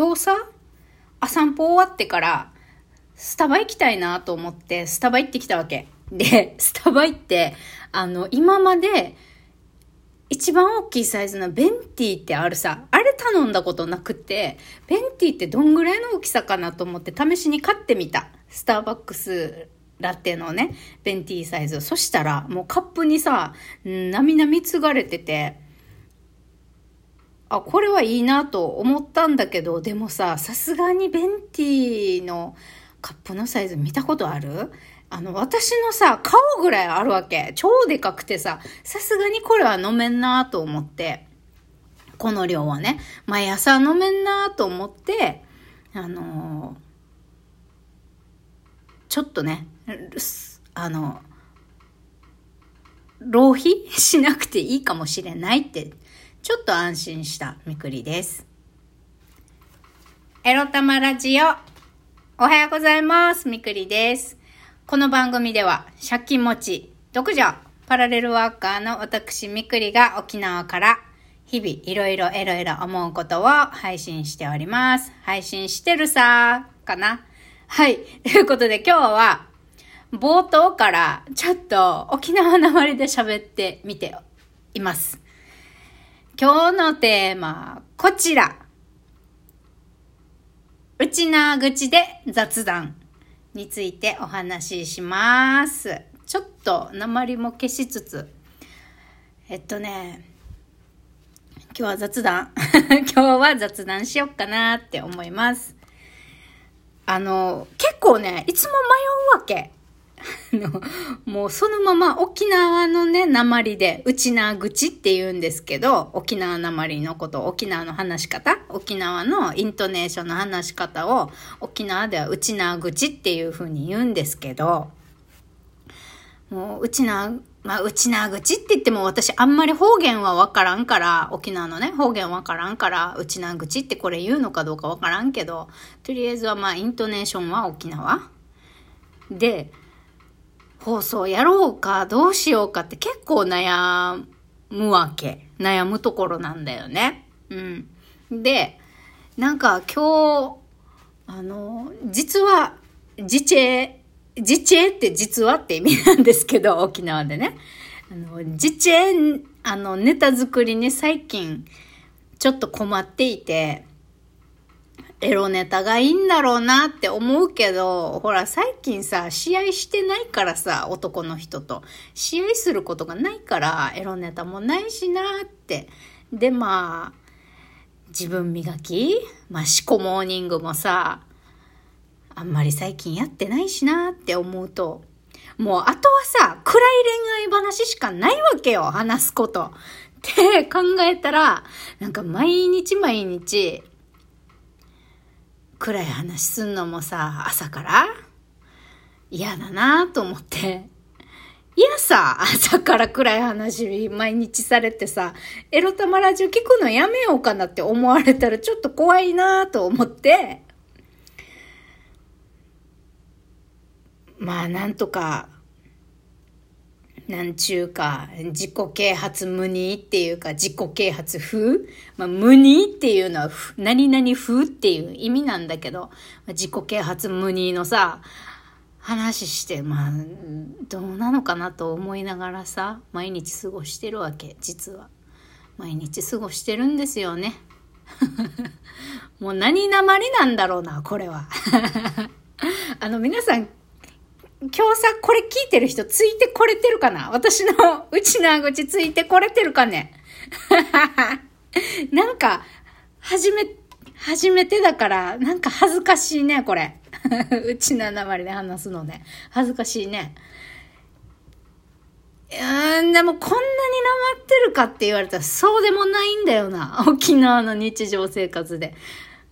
今日さ、あ散歩終わってから、スタバ行きたいなと思って、スタバ行ってきたわけ。で、スタバ行って、あの、今まで、一番大きいサイズのベンティってあるさ。あれ頼んだことなくて、ベンティってどんぐらいの大きさかなと思って試しに買ってみた。スターバックスラテのね、ベンティーサイズ。そしたら、もうカップにさ、なみなみ継がれてて、あ、これはいいなと思ったんだけど、でもさ、さすがにベンティのカップのサイズ見たことある？あの、私のさ、顔ぐらいあるわけ。超でかくてさ、さすがにこれは飲めんなと思って、この量はね、毎朝飲めんなと思って、あのー、ちょっとね、あの、浪費しなくていいかもしれないって、ちょっと安心したみくりです。エロ玉ラジオ。おはようございます。みくりです。この番組では、借金持ち、独女、パラレルワーカーの私みくりが沖縄から日々いろいろいろいろ思うことを配信しております。配信してるさーかな？はい。ということで今日は冒頭からちょっと沖縄なまりで喋ってみています。今日のテーマ、こちら。内な口で雑談。についてお話しします。ちょっと鉛も消しつつ、えっとね、今日は雑談。今日は雑談しよっかなって思います。あの、結構ね、いつも迷うわけ。の、もうそのまま沖縄のね、鉛で、内縄口って言うんですけど、沖縄鉛のこと、沖縄の話し方、沖縄のイントネーションの話し方を、沖縄では内縄口っていう風に言うんですけど、もう、内縄、まあ、内縄口って言っても私あんまり方言はわからんから、沖縄のね、方言わからんから、内縄口ってこれ言うのかどうかわからんけど、とりあえずはまあ、イントネーションは沖縄。で、放送やろうか、どうしようかって結構悩むわけ。悩むところなんだよね。うん。で、なんか今日、あの、実は、自治自治って実はって意味なんですけど、沖縄でね。あの、自治あの、ネタ作りに最近、ちょっと困っていて、エロネタがいいんだろうなって思うけど、ほら、最近さ、試合してないからさ、男の人と。試合することがないから、エロネタもないしなって。で、まあ、自分磨きまあ、シコモーニングもさ、あんまり最近やってないしなって思うと、もうあとはさ、暗い恋愛話しかないわけよ、話すこと。って考えたら、なんか毎日毎日、暗い話すんのもさ、朝から？嫌だなと思って。いやさ、朝から暗い話毎日されてさ、エロ玉ラジオ聞くのやめようかなって思われたらちょっと怖いなと思って、まあなんとかなんちゅうか、自己啓発無二っていうか、自己啓発風まあ、無二っていうのは、何々風っていう意味なんだけど、自己啓発無二のさ、話して、まあ、どうなのかなと思いながらさ、毎日過ごしてるわけ、実は。毎日過ごしてるんですよね。もう何なまりなんだろうな、これは。あの、皆さん今日さ、これ聞いてる人ついてこれてるかな？私の内縄口ついてこれてるかね？なんか、初め、初めてだから、なんか恥ずかしいね、これ。うちななまりで話すのね。恥ずかしいね。うん、でもこんなになまってるかって言われたらそうでもないんだよな。沖縄の日常生活で。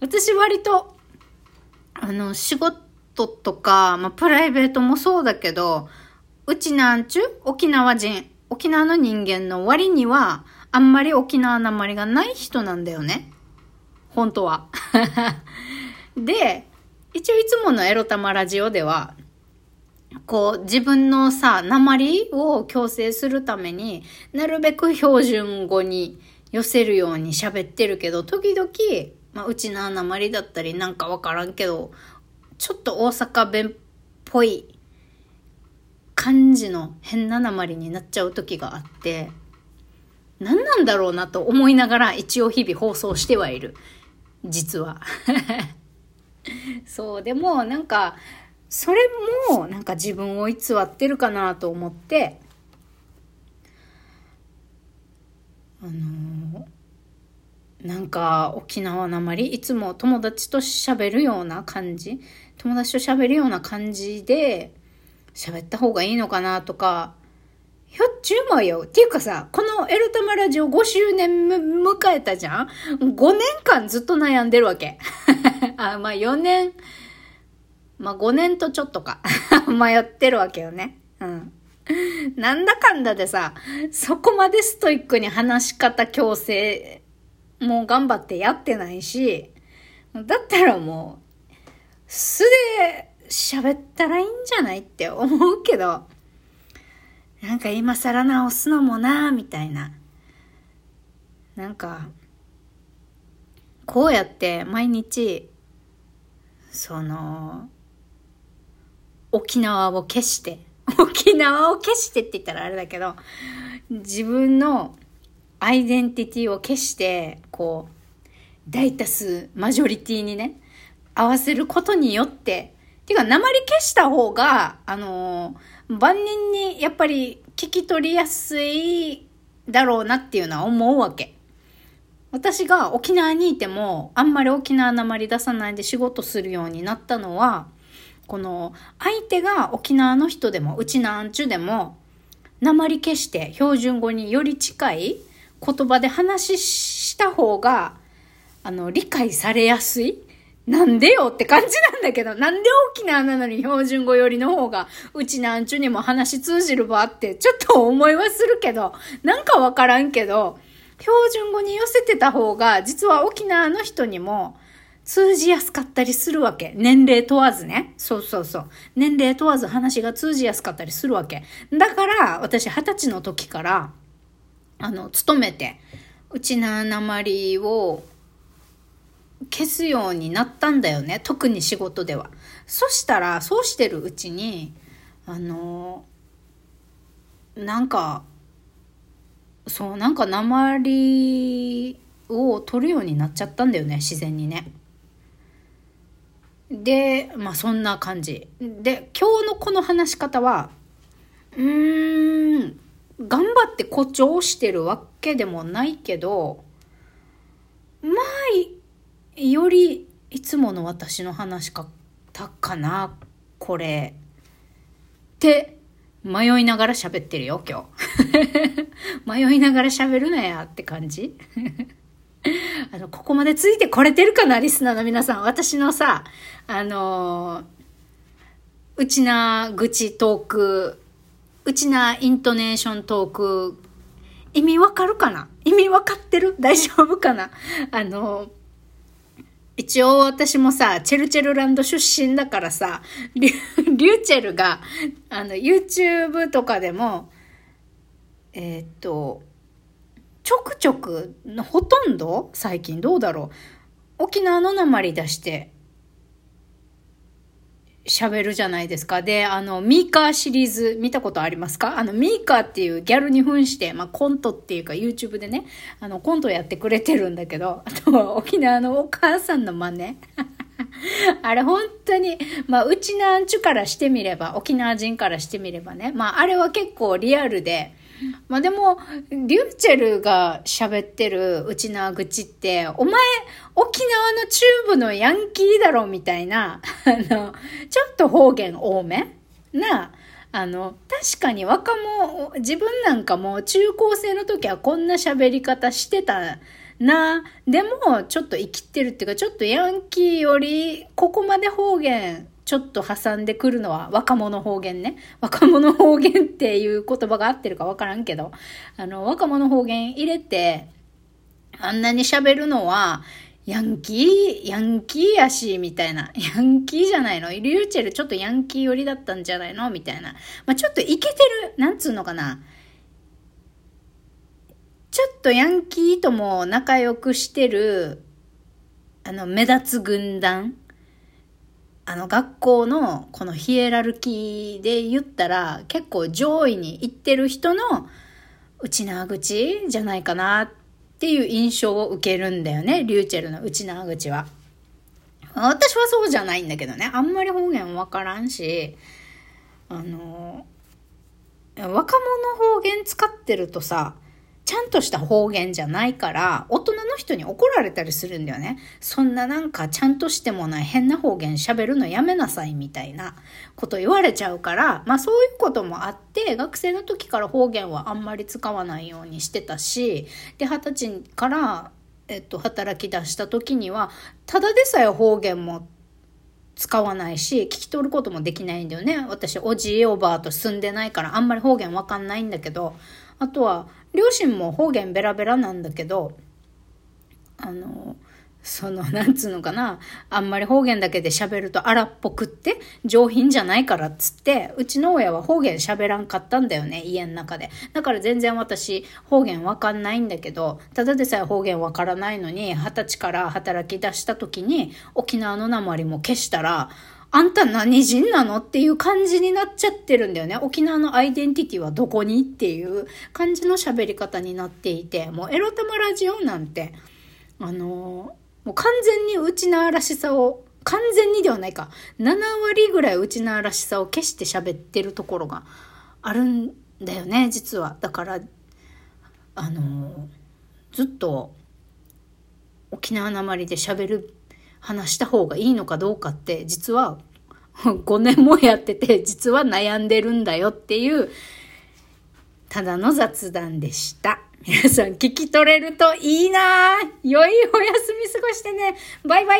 私割と、あの、仕事、トとか、まあ、プライベートもそうだけど、うちなんちゅ沖縄人、沖縄の人間の割には、あんまり沖縄なまりがない人なんだよね。本当は。で、一応いつものエロ玉ラジオでは、こう、自分のさ、鉛を強制するためになるべく標準語に寄せるように喋ってるけど、時々、まあ、うちの鉛だったりなんかわからんけど、ちょっと大阪弁っぽい感じの変な鉛になっちゃう時があって、何なんだろうなと思いながら一応日々放送してはいる。実は。そう、でもなんか、それもなんか自分を偽ってるかなと思って、あのー、なんか沖縄なまりいつも友達と喋るような感じ友達と喋るような感じで喋った方がいいのかなとかひょっちゅうもよ。っていうかさ、このエルタマラジオ5周年迎えたじゃん ?5 年間ずっと悩んでるわけ。あ、まあ4年、まあ5年とちょっとか。迷ってるわけよね。うん。なんだかんだでさ、そこまでストイックに話し方強制、もう頑張ってやってないし、だったらもう、素で喋ったらいいんじゃないって思うけど、なんか今更直すのもなみたいな。なんか、こうやって毎日、その、沖縄を消して、沖縄を消してって言ったらあれだけど、自分のアイデンティティを消して、こう、大多数、マジョリティにね、合わせることによって、ていうか、鉛消した方が、あのー万人にやっぱり聞き取りやすいだろうなっていうのは思うわけ。私が沖縄にいても、あんまり沖縄なまり出さないで仕事するようになったのは、この相手が沖縄の人でも、うちなんちゅでも、なまり消して標準語により近い言葉で話した方が、あの、理解されやすいなんでよって感じなんだけど、なんで沖縄なのに標準語よりの方が、うちなんちゅにも話通じるばって、ちょっと思いはするけど、なんかわからんけど、標準語に寄せてた方が、実は沖縄の人にも通じやすかったりするわけ。年齢問わずね。そうそうそう。年齢問わず話が通じやすかったりするわけ。だから、私二十歳の時から、あの、勤めて、うちななまりを消すようになったんだよね。特に仕事では。そしたら、そうしてるうちに、あの、なんか、そう、なんか鉛を取るようになっちゃったんだよね、自然にね。で、まあそんな感じ。で、今日のこの話し方は、うーん、頑張って誇張してるわけでもないけど、よりいつもの私の話し方かな、これ。って迷いながら喋ってるよ、今日。迷いながら喋るなやって感じ あの、ここまでついてこれてるかな、リスナーの皆さん。私のさ、あの、うちな愚痴トーク、うちなイントネーショントーク、意味わかるかな？意味わかってる？大丈夫かな？あの一応私もさ、チェルチェルランド出身だからさ、リュ リューチェルが、あの、YouTube とかでも、えー、っと、ちょくちょく、ほとんど？最近どうだろう？沖縄の鉛出して喋るじゃないですか。で、あの、ミーカーシリーズ見たことありますか？あの、ミーカーっていうギャルに扮して、まあ、コントっていうか YouTube でね、あの、コントやってくれてるんだけど、あと、沖縄のお母さんの真似。あれ本当に、まあ、うちなんちゅからしてみれば、沖縄人からしてみればね、まあ、あれは結構リアルで、まあでも、リューチェルが喋ってるうちな口って、お前、沖縄の中部のヤンキーだろみたいな、あの、ちょっと方言多め？な、あの、確かに若者、自分なんかも中高生の時はこんな喋り方してたな、でもちょっと生きてるっていうか、ちょっとヤンキーよりここまで方言ちょっと挟んでくるのは若者方言ね。若者方言っていう言葉が合ってるかわからんけど、あの、若者方言入れて、あんなに喋るのは、ヤンキー、ヤンキーやし、みたいな。ヤンキーじゃないのリューチェルちょっとヤンキー寄りだったんじゃないの？みたいな。まあ、ちょっとイケてる、なんつうのかな。ちょっとヤンキーとも仲良くしてるあの、目立つ軍団。あの、学校のこのヒエラルキーで言ったら、結構上位に行ってる人の内縄口じゃないかなっていう印象を受けるんだよね。リューチェルの内縄口は。私はそうじゃないんだけどね。あんまり方言わからんし、あの、若者方言使ってるとさ、ちゃんとした方言じゃないから、大人人に怒られたりするんだよね。そんななんかちゃんとしてもない変な方言喋るのやめなさいみたいなこと言われちゃうから、まあそういうこともあって、学生の時から方言はあんまり使わないようにしてたし、で、二十歳からえっと、働き出した時には、ただでさえ方言も使わないし、聞き取ることもできないんだよね。私、おじいおばあと住んでないから、あんまり方言わかんないんだけど、あとは、両親も方言ベラベラなんだけど、あの、その、なんつうのかな、あんまり方言だけで喋ると荒っぽくって上品じゃないからっつって、うちの親は方言喋らんかったんだよね、家の中で。だから全然私方言わかんないんだけど、ただでさえ方言わからないのに、二十歳から働き出した時に沖縄の鉛も消したら、あんた何人なのっていう感じになっちゃってるんだよね。沖縄のアイデンティティはどこにっていう感じの喋り方になっていて、もうエロ玉ラジオなんて、あのもう完全に内縄らしさを、完全にではないか、7割ぐらい内縄らしさを消して喋ってるところがあるんだよね、実は。だから、あのずっと沖縄なまりで喋る、話した方がいいのかどうかって、実は5年もやってて、実は悩んでるんだよっていう、ただの雑談でした。皆さん聞き取れるといいな良いお休み過ごしてね。バイバイ